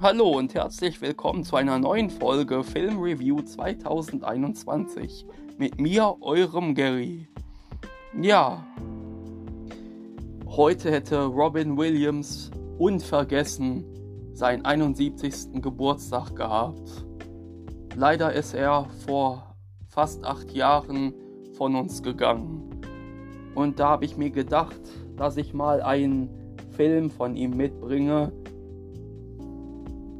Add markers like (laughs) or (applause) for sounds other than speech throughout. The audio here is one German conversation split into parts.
Hallo und herzlich willkommen zu einer neuen Folge Film Review 2021 mit mir, eurem Gary. Ja, heute hätte Robin Williams unvergessen seinen 71. Geburtstag gehabt. Leider ist er vor fast acht Jahren von uns gegangen. Und da habe ich mir gedacht, dass ich mal einen Film von ihm mitbringe,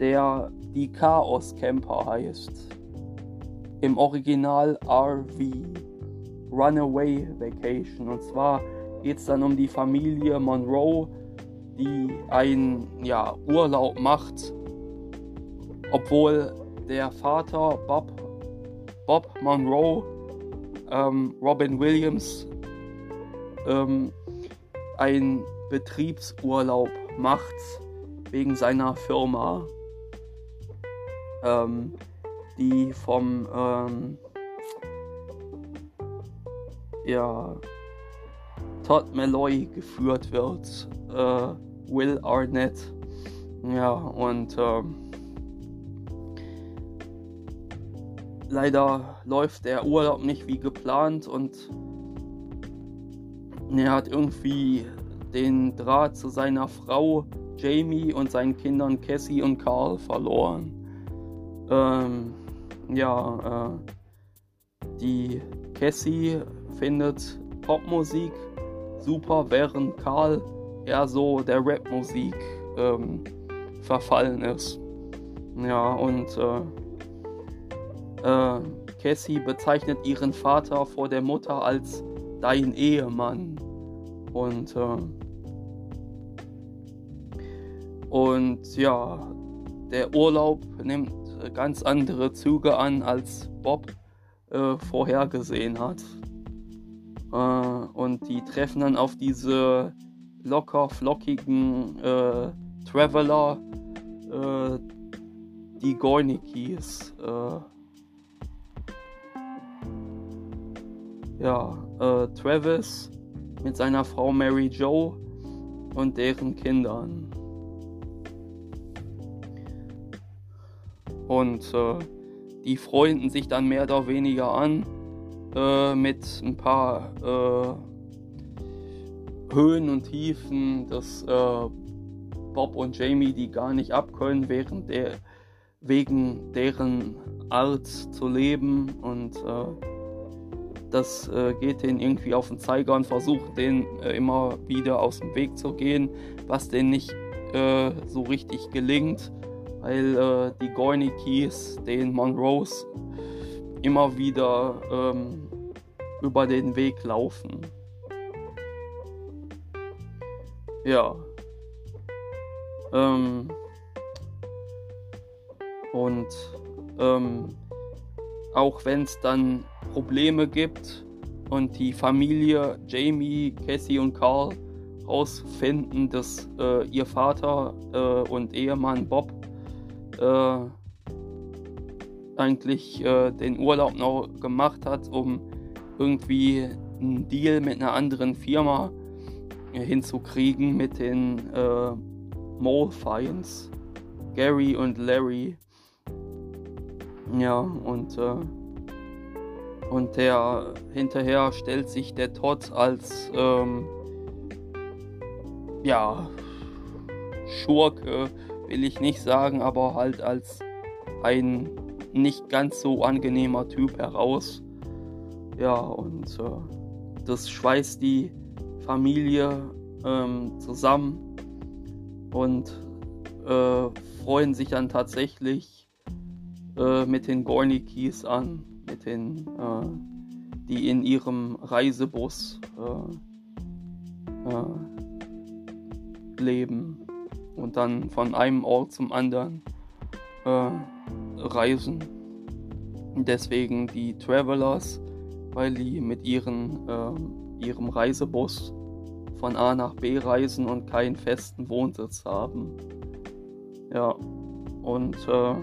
der die Chaos Camper heißt. Im Original RV, Runaway Vacation. Und zwar geht es dann um die Familie Monroe, die einen ja, Urlaub macht, obwohl der Vater Bob, Bob Monroe, ähm, Robin Williams, ähm, einen Betriebsurlaub macht wegen seiner Firma ähm, die vom ähm, ja, Todd Malloy geführt wird. Äh, Will Arnett. Ja, und ähm, leider läuft der Urlaub nicht wie geplant und er hat irgendwie den Draht zu seiner Frau Jamie und seinen Kindern Cassie und Carl verloren. Ähm, ja, äh, die Cassie findet Popmusik super, während Karl eher so der Rapmusik ähm, verfallen ist. Ja, und äh, äh, Cassie bezeichnet ihren Vater vor der Mutter als dein Ehemann. Und, äh, und ja, der Urlaub nimmt ganz andere Züge an, als Bob äh, vorhergesehen hat. Äh, und die treffen dann auf diese locker flockigen äh, Traveler, äh, die Gornikis. Äh, ja, äh, Travis mit seiner Frau Mary Joe und deren Kindern. Und äh, die freunden sich dann mehr oder weniger an äh, mit ein paar äh, Höhen und Tiefen, dass äh, Bob und Jamie die gar nicht abkönnen, während der, wegen deren Art zu leben. Und äh, das äh, geht denen irgendwie auf den Zeiger und versucht denen immer wieder aus dem Weg zu gehen, was denen nicht so richtig gelingt weil äh, die Gornikis den Monroes immer wieder ähm, über den Weg laufen. Ja. Ähm, und ähm, auch wenn es dann Probleme gibt und die Familie Jamie, Cassie und Carl herausfinden, dass äh, ihr Vater äh, und Ehemann Bob äh, eigentlich äh, den Urlaub noch gemacht hat, um irgendwie einen Deal mit einer anderen Firma hinzukriegen mit den äh, Molefines, Gary und Larry. Ja, und, äh, und der hinterher stellt sich der Todd als ähm, ja, Schurke will ich nicht sagen, aber halt als ein nicht ganz so angenehmer Typ heraus. Ja, und äh, das schweißt die Familie ähm, zusammen und äh, freuen sich dann tatsächlich äh, mit den Gornikis an, mit den, äh, die in ihrem Reisebus äh, äh, leben und dann von einem Ort zum anderen äh, reisen. Deswegen die Travelers, weil die mit ihren, äh, ihrem Reisebus von A nach B reisen und keinen festen Wohnsitz haben. Ja, und äh,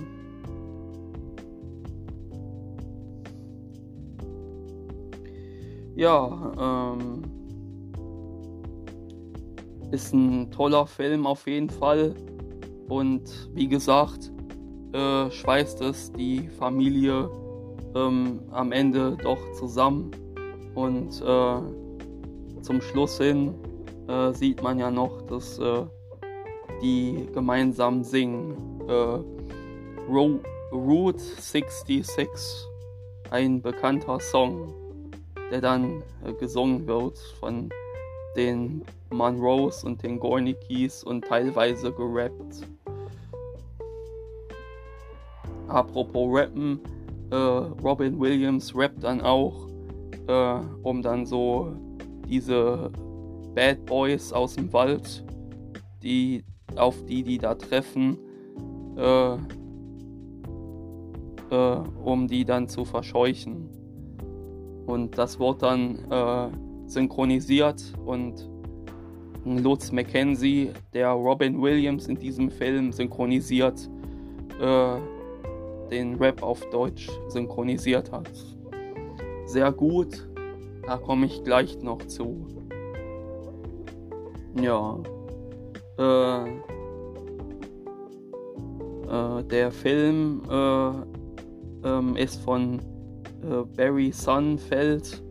ja, ähm, ist ein toller Film auf jeden Fall. Und wie gesagt, äh, schweißt es die Familie ähm, am Ende doch zusammen. Und äh, zum Schluss hin äh, sieht man ja noch, dass äh, die gemeinsam singen. Äh, Ro Route 66, ein bekannter Song, der dann äh, gesungen wird von den Monroes und den Gornikis und teilweise gerappt. Apropos Rappen, äh, Robin Williams rappt dann auch, äh, um dann so diese Bad Boys aus dem Wald, die auf die die da treffen, äh, äh um die dann zu verscheuchen. Und das wird dann äh, synchronisiert und Lutz McKenzie, der Robin Williams in diesem Film synchronisiert, äh, den Rap auf Deutsch synchronisiert hat. Sehr gut, da komme ich gleich noch zu. Ja. Äh, äh, der Film äh, ähm, ist von äh, Barry Sunfeld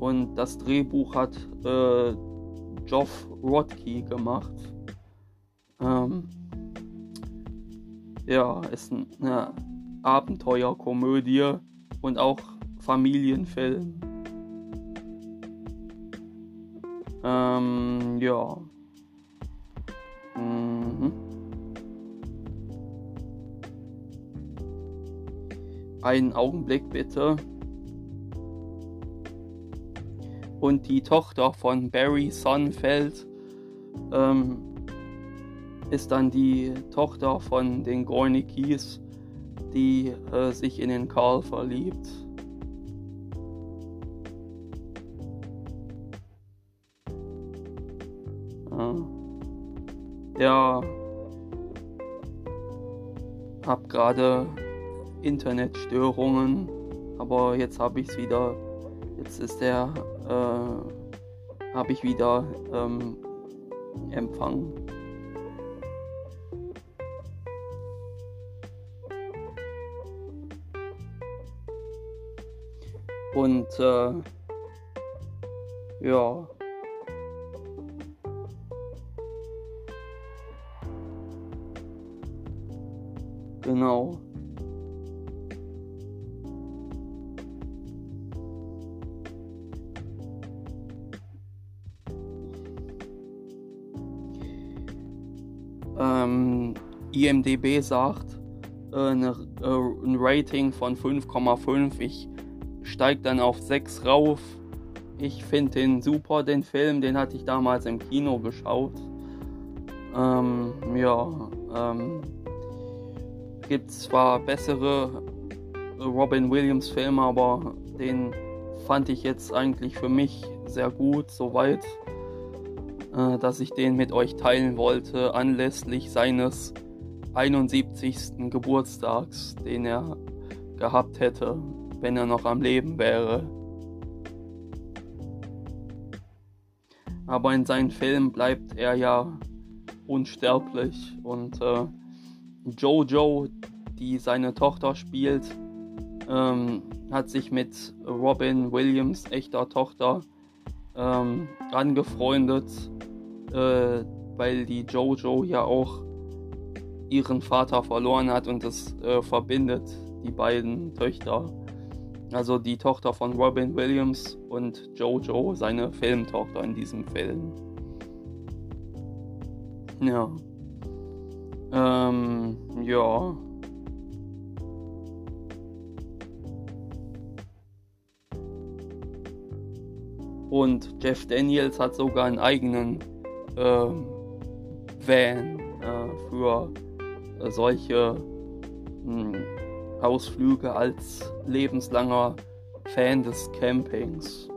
und das Drehbuch hat äh, Geoff Rodkey gemacht. Ähm, ja, ist eine Abenteuerkomödie und auch Familienfilm. Ähm, ja. Mhm. Einen Augenblick bitte. Und die Tochter von Barry Sunfeld ähm, ist dann die Tochter von den Gornikis die äh, sich in den Karl verliebt. Ja, ja. hab gerade Internetstörungen, aber jetzt habe ich es wieder. Jetzt ist der, äh, habe ich wieder ähm, Empfang. Und äh, ja. Genau. IMDB sagt äh, äh, ein Rating von 5,5. Ich steigt dann auf 6 rauf. Ich finde den super, den Film, den hatte ich damals im Kino geschaut. Ähm, ja, ähm, gibt zwar bessere Robin Williams Filme, aber den fand ich jetzt eigentlich für mich sehr gut, soweit, äh, dass ich den mit euch teilen wollte, anlässlich seines 71. Geburtstags, den er gehabt hätte wenn er noch am Leben wäre. Aber in seinen Filmen bleibt er ja unsterblich und äh, Jojo, die seine Tochter spielt, ähm, hat sich mit Robin Williams, echter Tochter, ähm, angefreundet, äh, weil die Jojo ja auch ihren Vater verloren hat und das äh, verbindet die beiden Töchter. Also die Tochter von Robin Williams und Jojo, seine Filmtochter in diesem Film. Ja. Ähm, ja. Und Jeff Daniels hat sogar einen eigenen äh, Van äh, für solche mh, hm, Ausflüge als lebenslanger Fan des Campings.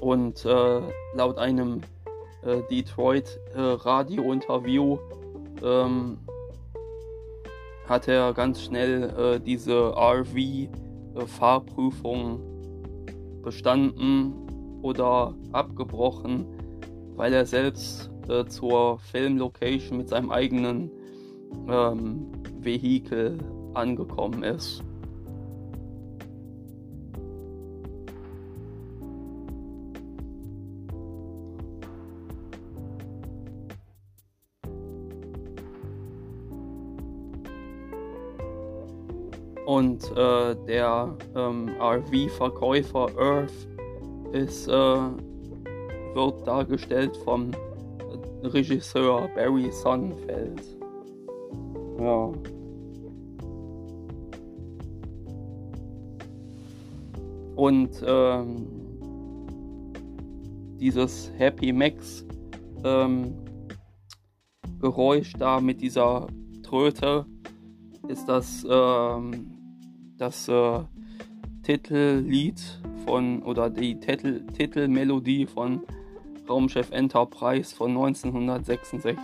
Und äh, laut einem äh, Detroit äh, Radio-Interview ähm, hat er ganz schnell äh, diese RV-Fahrprüfung bestanden oder abgebrochen, weil er selbst äh, zur Filmlocation mit seinem eigenen ähm, Vehikel angekommen ist. Und äh, der ähm, RV-Verkäufer Earth ist, äh, wird dargestellt vom Regisseur Barry Sonnenfeld. Ja. Und ähm, dieses Happy Max ähm, Geräusch da mit dieser Tröte ist das ähm, das äh, Titellied von oder die Titel, Titelmelodie von Raumschiff Enterprise von 1966.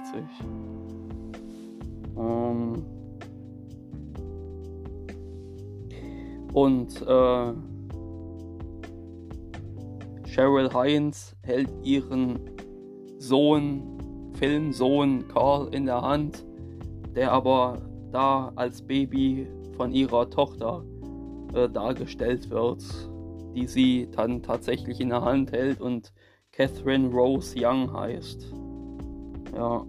Ähm und äh, Cheryl Hines hält ihren Sohn, Filmsohn Carl in der Hand, der aber da als Baby von ihrer Tochter äh, dargestellt wird, die sie dann tatsächlich in der Hand hält und Catherine Rose Young heißt. Ja.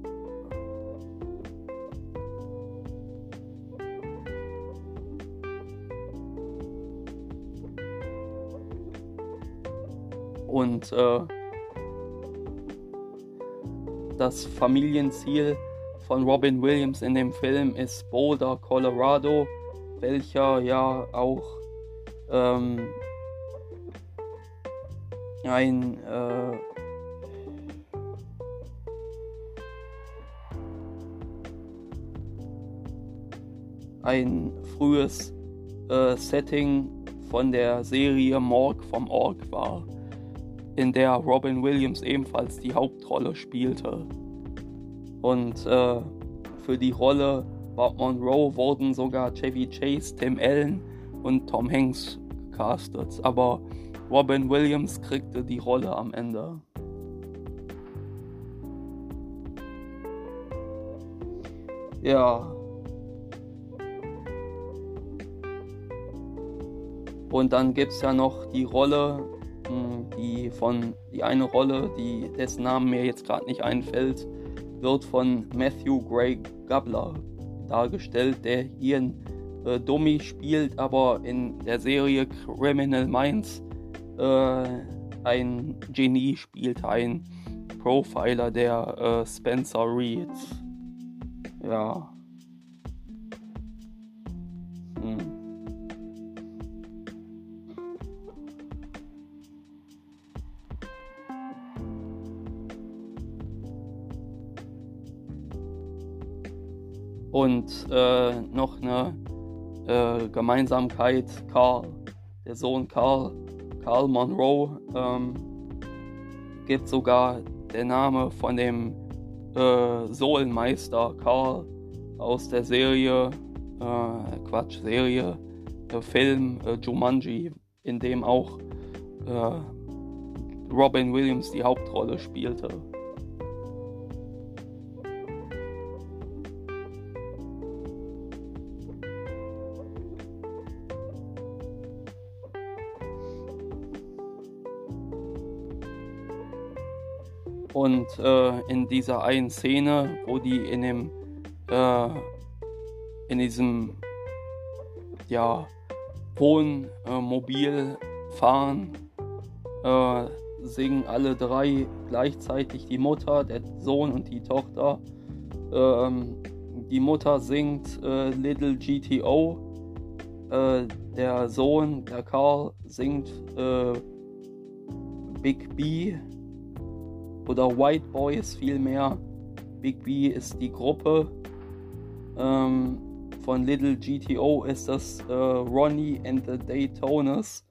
Und äh, das Familienziel von Robin Williams in dem Film ist Boulder, Colorado welcher ja auch ähm, ein äh, ein frühes äh, Setting von der Serie Morg vom Org war, in der Robin Williams ebenfalls die Hauptrolle spielte. Und äh, für die Rolle Monroe wurden sogar Chevy Chase, Tim Allen und Tom Hanks gecastet, aber Robin Williams kriegte die Rolle am Ende. Ja. Und dann gibt es ja noch die Rolle, hm, die von die eine Rolle, die dessen Namen mir jetzt gerade nicht einfällt, wird von Matthew Gray Gabler dargestellt, der hier ein äh, Dummy spielt, aber in der Serie Criminal Minds äh, ein Genie spielt, ein Profiler, der äh, Spencer Reed. Ja. Und äh, noch eine äh, Gemeinsamkeit, Carl, der Sohn Carl, Carl Monroe, ähm, gibt sogar der Name von dem äh, Sohlenmeister Carl aus der Serie, äh, Quatsch, Serie, der Film äh, Jumanji, in dem auch äh, Robin Williams die Hauptrolle spielte. Und äh, in dieser einen Szene, wo die in dem, äh, in diesem, ja, fahren, äh, singen alle drei gleichzeitig die Mutter, der Sohn und die Tochter. Ähm, die Mutter singt äh, Little GTO, äh, der Sohn, der Karl, singt äh, Big B oder White Boys vielmehr. Big B ist die Gruppe. Ähm, von Little GTO ist das äh, Ronnie and the Daytoners.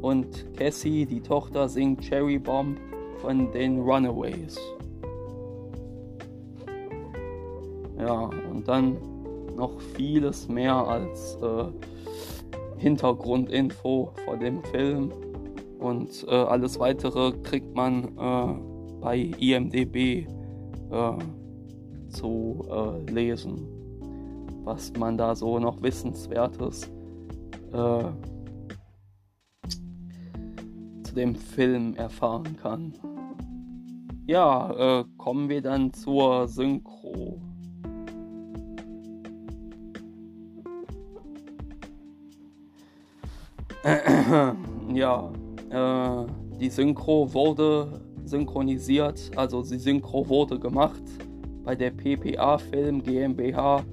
Und Cassie, die Tochter, singt Cherry Bomb von den Runaways. Ja, und dann noch vieles mehr als äh, Hintergrundinfo vor dem Film. Und äh, alles weitere kriegt man äh, bei IMDB äh, zu äh, lesen, was man da so noch Wissenswertes äh, zu dem Film erfahren kann. Ja, äh, kommen wir dann zur Synchro. (clears throat) ja, äh, die Synchro wurde synchronisiert, also die Synchro wurde gemacht bei der PPA Film GmbH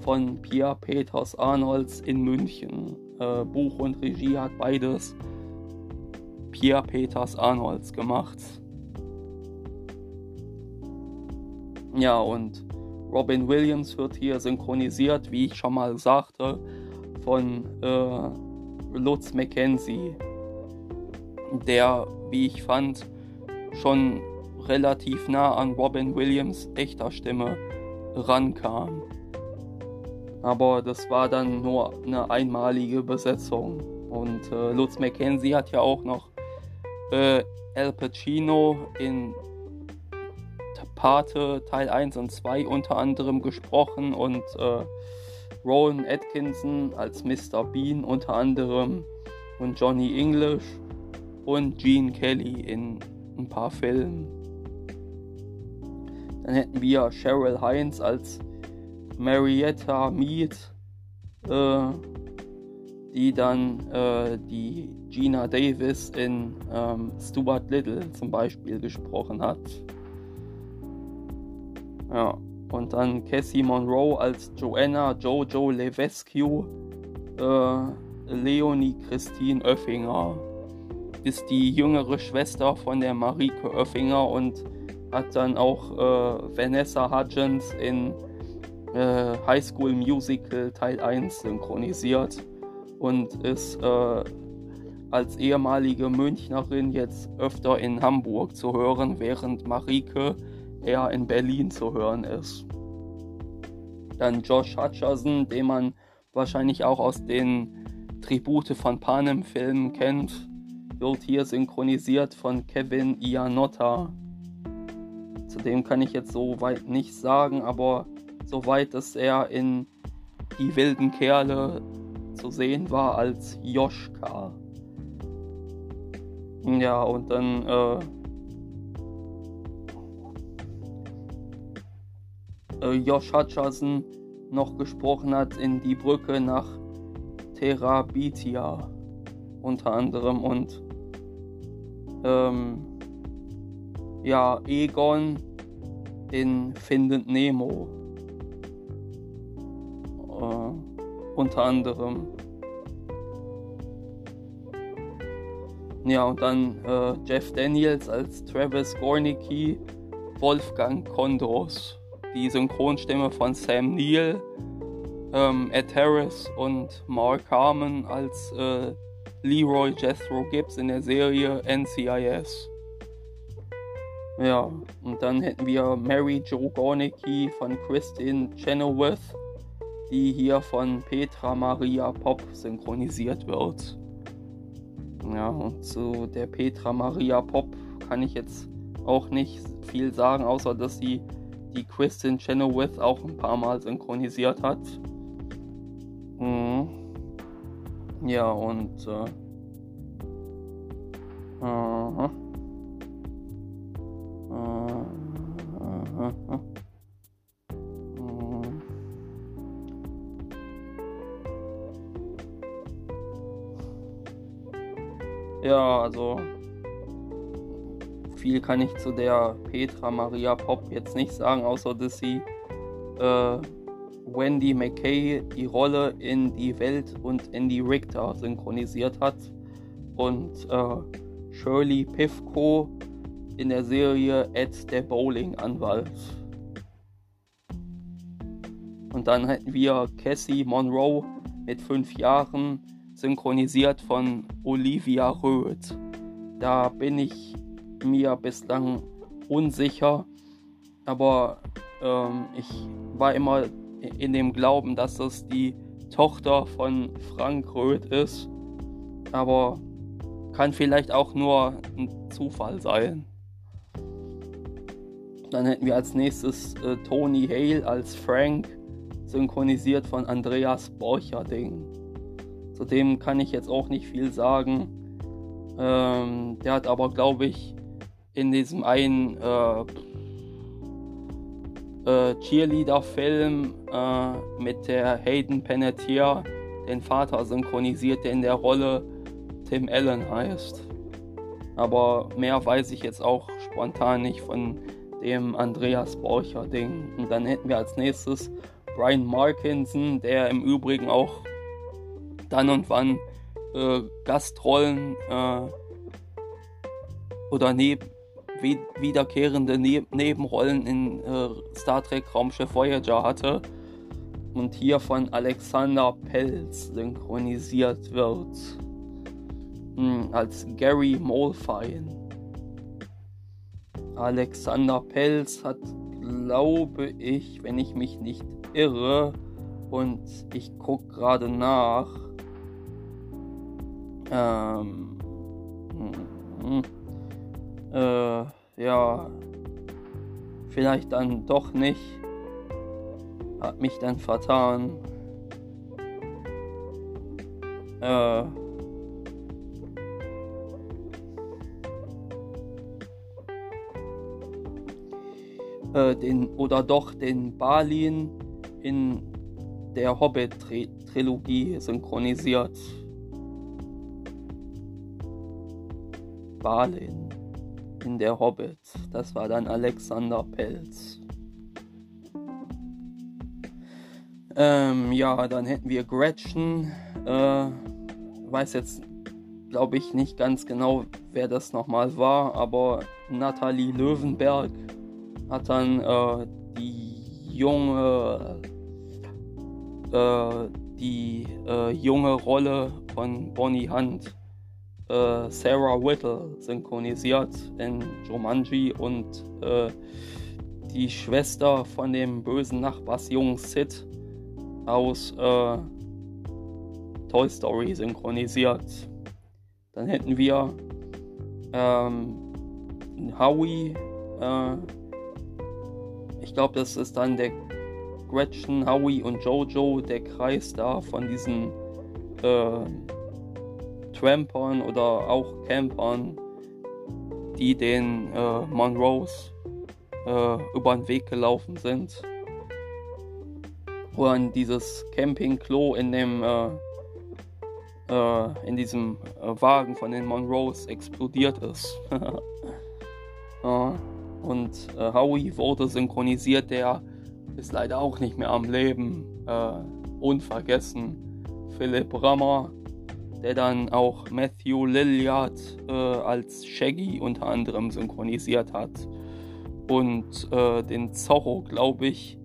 von Pia Peters Arnolds in München. Äh, Buch und Regie hat beides Pia Peters Arnolds gemacht. Ja, und Robin Williams wird hier synchronisiert, wie ich schon mal sagte, von äh, Lutz McKenzie, der, wie ich fand, schon relativ nah an Robin Williams echter Stimme rankam. Aber das war dann nur eine einmalige Besetzung. Und äh, Lutz McKenzie hat ja auch noch äh, Al Pacino in Pate Teil 1 und 2 unter anderem gesprochen und äh, Rowan Atkinson als Mr. Bean unter anderem und Johnny English und Gene Kelly in ein paar Filmen. Dann hätten wir Cheryl Hines als Marietta Mead, äh, die dann äh, die Gina Davis in ähm, Stuart Little zum Beispiel gesprochen hat. Ja, und dann Cassie Monroe als Joanna Jojo Levesque, äh, Leonie Christine Oeffinger ist die jüngere Schwester von der Marike Oeffinger und hat dann auch äh, Vanessa Hudgens in äh, High School Musical Teil 1 synchronisiert und ist äh, als ehemalige Münchnerin jetzt öfter in Hamburg zu hören, während Marike eher in Berlin zu hören ist. Dann Josh Hutcherson, den man wahrscheinlich auch aus den Tribute von Panem Filmen kennt, wird hier synchronisiert von Kevin Ianotta. Zudem kann ich jetzt so weit nicht sagen, aber soweit, dass er in Die wilden Kerle zu sehen war als Joschka. Ja, und dann äh, äh, Josh Hutcherson noch gesprochen hat in Die Brücke nach Therabitia unter anderem und ähm, ja, Egon in Findend Nemo. Äh, unter anderem. Ja, und dann äh, Jeff Daniels als Travis Gornicki, Wolfgang Kondros, die Synchronstimme von Sam Neill, ähm, Ed Harris und Mark Harmon als äh, Leroy Jethro Gibbs in der Serie NCIS. Ja, und dann hätten wir Mary Jo Gornicki von Christine Chenoweth, die hier von Petra Maria Pop synchronisiert wird. Ja, und zu der Petra Maria Pop kann ich jetzt auch nicht viel sagen, außer dass sie die Christine Chenoweth auch ein paar Mal synchronisiert hat. Mhm. Ja, und äh, aha. Aha. Ja, also viel kann ich zu der Petra Maria Pop jetzt nicht sagen, außer dass sie äh, Wendy McKay die Rolle in Die Welt und Andy Richter synchronisiert hat und äh, Shirley Pivko in der Serie Ed der Bowling-Anwalt. Und dann hätten wir Cassie Monroe mit fünf Jahren synchronisiert von Olivia Röth. Da bin ich mir bislang unsicher, aber ähm, ich war immer in dem Glauben, dass es die Tochter von Frank Röth ist. Aber kann vielleicht auch nur ein Zufall sein. Dann hätten wir als nächstes äh, Tony Hale als Frank, synchronisiert von Andreas Borcherding. Zudem kann ich jetzt auch nicht viel sagen. Ähm, der hat aber, glaube ich, in diesem einen äh, äh, Cheerleader-Film äh, mit der Hayden Panettiere den Vater synchronisiert, der in der Rolle Tim Allen heißt. Aber mehr weiß ich jetzt auch spontan nicht von dem Andreas Borcher Ding. Und dann hätten wir als nächstes Brian Markinson, der im Übrigen auch dann und wann äh, Gastrollen äh, oder neb wiederkehrende ne Nebenrollen in äh, Star Trek Raumschiff Voyager hatte und hier von Alexander Pelz synchronisiert wird hm, als Gary Molfine. Alexander Pelz hat, glaube ich, wenn ich mich nicht irre, und ich gucke gerade nach. Ähm, hm, äh, ja, vielleicht dann doch nicht. Hat mich dann vertan. Äh, äh, den oder doch den Balin in der Hobbit-Trilogie synchronisiert. Balin in der Hobbit. Das war dann Alexander Pelz. Ähm, ja, dann hätten wir Gretchen. Äh, weiß jetzt, glaube ich, nicht ganz genau, wer das nochmal war, aber Nathalie Löwenberg hat dann äh, die junge äh, die äh, junge Rolle von Bonnie Hunt äh, Sarah Whittle synchronisiert in Jumanji und äh, die Schwester von dem bösen Nachbarsjungen Sid aus äh, Toy Story synchronisiert. Dann hätten wir ähm, Howie äh, ich glaube, das ist dann der Gretchen, Howie und Jojo, der Kreis da von diesen äh, Trampern oder auch Campern, die den äh, Monroes äh, über den Weg gelaufen sind. Wo dann dieses Campingklo in dem äh, äh in diesem äh, Wagen von den Monroes explodiert ist. (laughs) ja. Und äh, Howie wurde synchronisiert, der ist leider auch nicht mehr am Leben. Unvergessen. Philipp Rammer, der dann auch Matthew Lilliard äh, als Shaggy unter anderem synchronisiert hat. Und äh, den Zorro, glaube ich,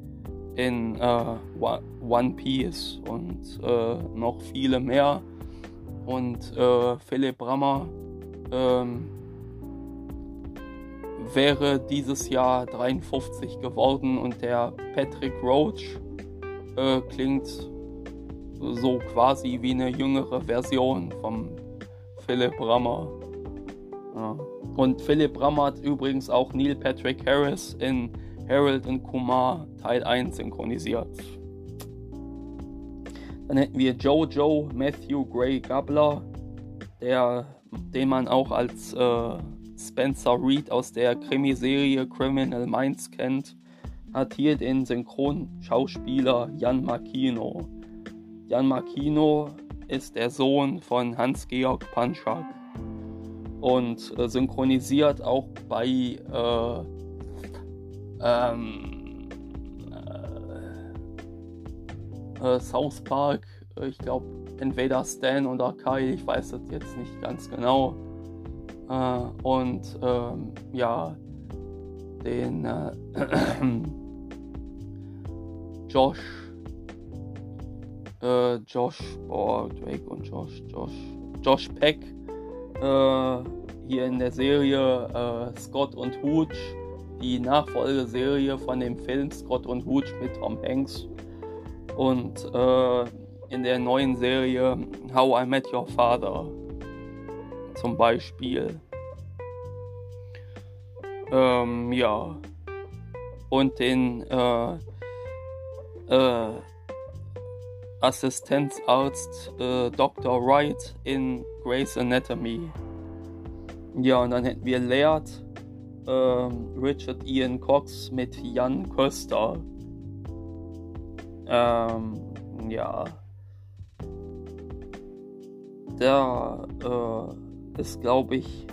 in äh, One Piece und äh, noch viele mehr. Und äh, Philipp Rammer ähm, wäre dieses Jahr 53 geworden und der Patrick Roach äh, klingt so quasi wie eine jüngere Version vom Philipp Rammer. Ja. Und Philipp Rammer hat übrigens auch Neil Patrick Harris in Harold und Kumar Teil 1 synchronisiert. Dann hätten wir Jojo Matthew Gray Gabler, der, den man auch als äh, Spencer Reed aus der Krimiserie Criminal Minds kennt, hat hier den Synchronschauspieler Jan Makino. Jan Makino ist der Sohn von Hans-Georg Panschak und äh, synchronisiert auch bei äh, ähm, äh, äh South Park, ich glaube entweder Stan oder Kyle, ich weiß das jetzt nicht ganz genau. Äh, und ähm, ja, den äh, (clears throat) Josh, äh, Josh, boah, Drake und Josh, Josh, Josh Peck, äh, hier in der Serie äh, Scott und Hooch, die Nachfolgeserie von dem Film Scott und Hooch mit Tom Hanks und äh, in der neuen Serie How I Met Your Father zum Beispiel. Ähm, ja. Und den äh, äh, Assistenzarzt äh, Dr. Wright in Grey's Anatomy. Ja, und dann hätten wir Laird, ähm, Richard Ian Cox mit Jan Köster. Ähm, ja. Da äh, ist, glaube ich,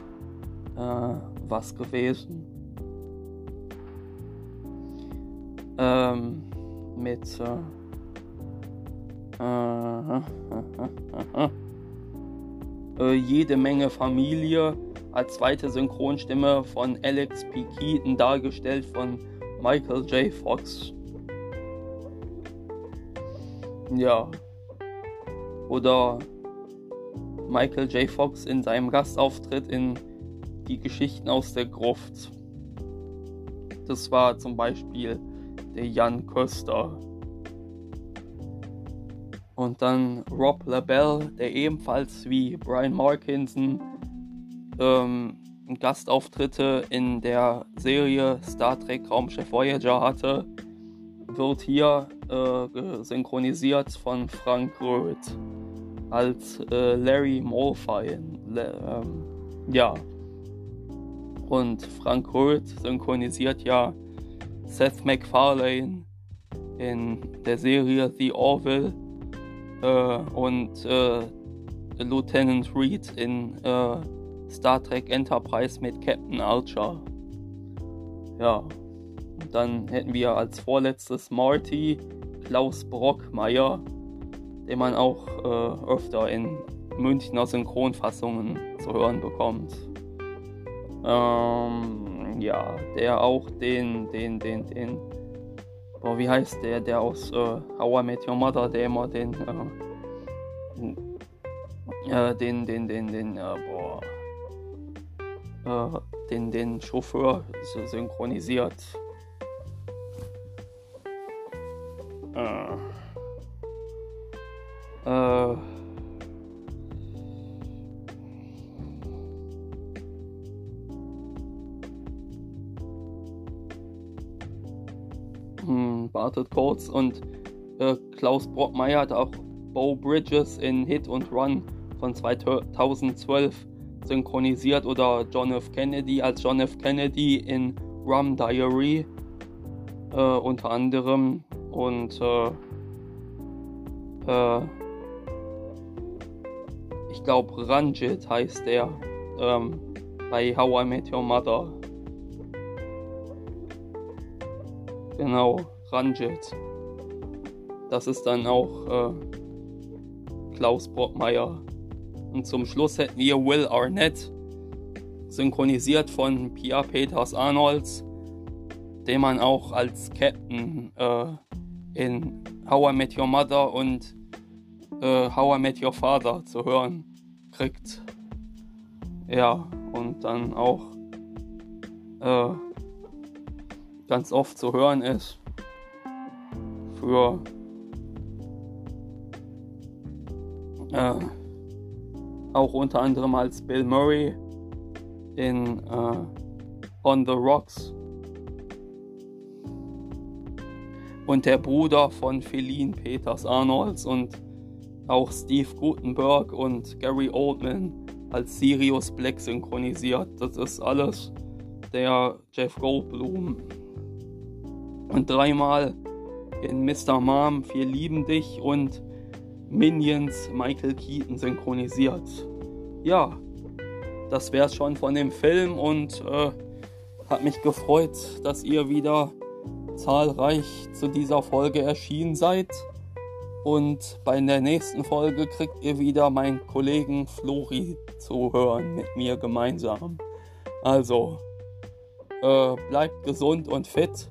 äh, was gewesen. Ähm, mit äh, (laughs) äh, jede Menge Familie als zweite Synchronstimme von Alex P. Keaton dargestellt von Michael J. Fox. Ja. Oder Michael J. Fox in seinem Gastauftritt in Die Geschichten aus der Gruft. Das war zum Beispiel der Jan Köster. Und dann Rob LaBelle, der ebenfalls wie Brian Markinson ähm, Gastauftritte in der Serie Star Trek Raumschiff Voyager hatte, wird hier äh, synchronisiert von Frank Röth als äh, Larry Malfoy. Ähm, ja. Und Frank Röth synchronisiert ja Seth MacFarlane in der Serie The Orville und äh, Lieutenant Reed in äh, Star Trek Enterprise mit Captain Archer. Ja, und dann hätten wir als vorletztes Marty Klaus Brockmeier, den man auch äh, öfter in Münchner Synchronfassungen zu hören bekommt. Ähm, ja, der auch den, den, den, den Boah, wie heißt der, der aus äh, How I Met Your Mother, der immer den, äh, äh, den, den, den, den, äh, boah, äh, den, den Chauffeur synchronisiert. Äh, äh, wartet kurz und äh, Klaus Brockmeier hat auch Bo Bridges in Hit und Run von 2012 synchronisiert oder John F. Kennedy als John F. Kennedy in Rum Diary äh, unter anderem und äh, äh, ich glaube Ranjit heißt der ähm, bei How I Met Your Mother. Genau, Ranjit. Das ist dann auch äh, Klaus Brockmeier. Und zum Schluss hätten wir Will Arnett, synchronisiert von Pia Peters Arnolds, den man auch als Captain äh, in How I Met Your Mother und äh, How I Met Your Father zu hören kriegt. Ja, und dann auch äh, ganz oft zu hören ist für äh, auch unter anderem als Bill Murray in uh, On the Rocks und der Bruder von Feline Peters Arnolds und auch Steve Gutenberg und Gary Oldman als Sirius Black synchronisiert. Das ist alles der Jeff Goldblum. Und dreimal in Mr. Mom, Wir lieben dich und Minions Michael Keaton synchronisiert. Ja, das wär's schon von dem Film und äh, hat mich gefreut, dass ihr wieder zahlreich zu dieser Folge erschienen seid. Und bei der nächsten Folge kriegt ihr wieder meinen Kollegen Flori zu hören mit mir gemeinsam. Also, äh, bleibt gesund und fit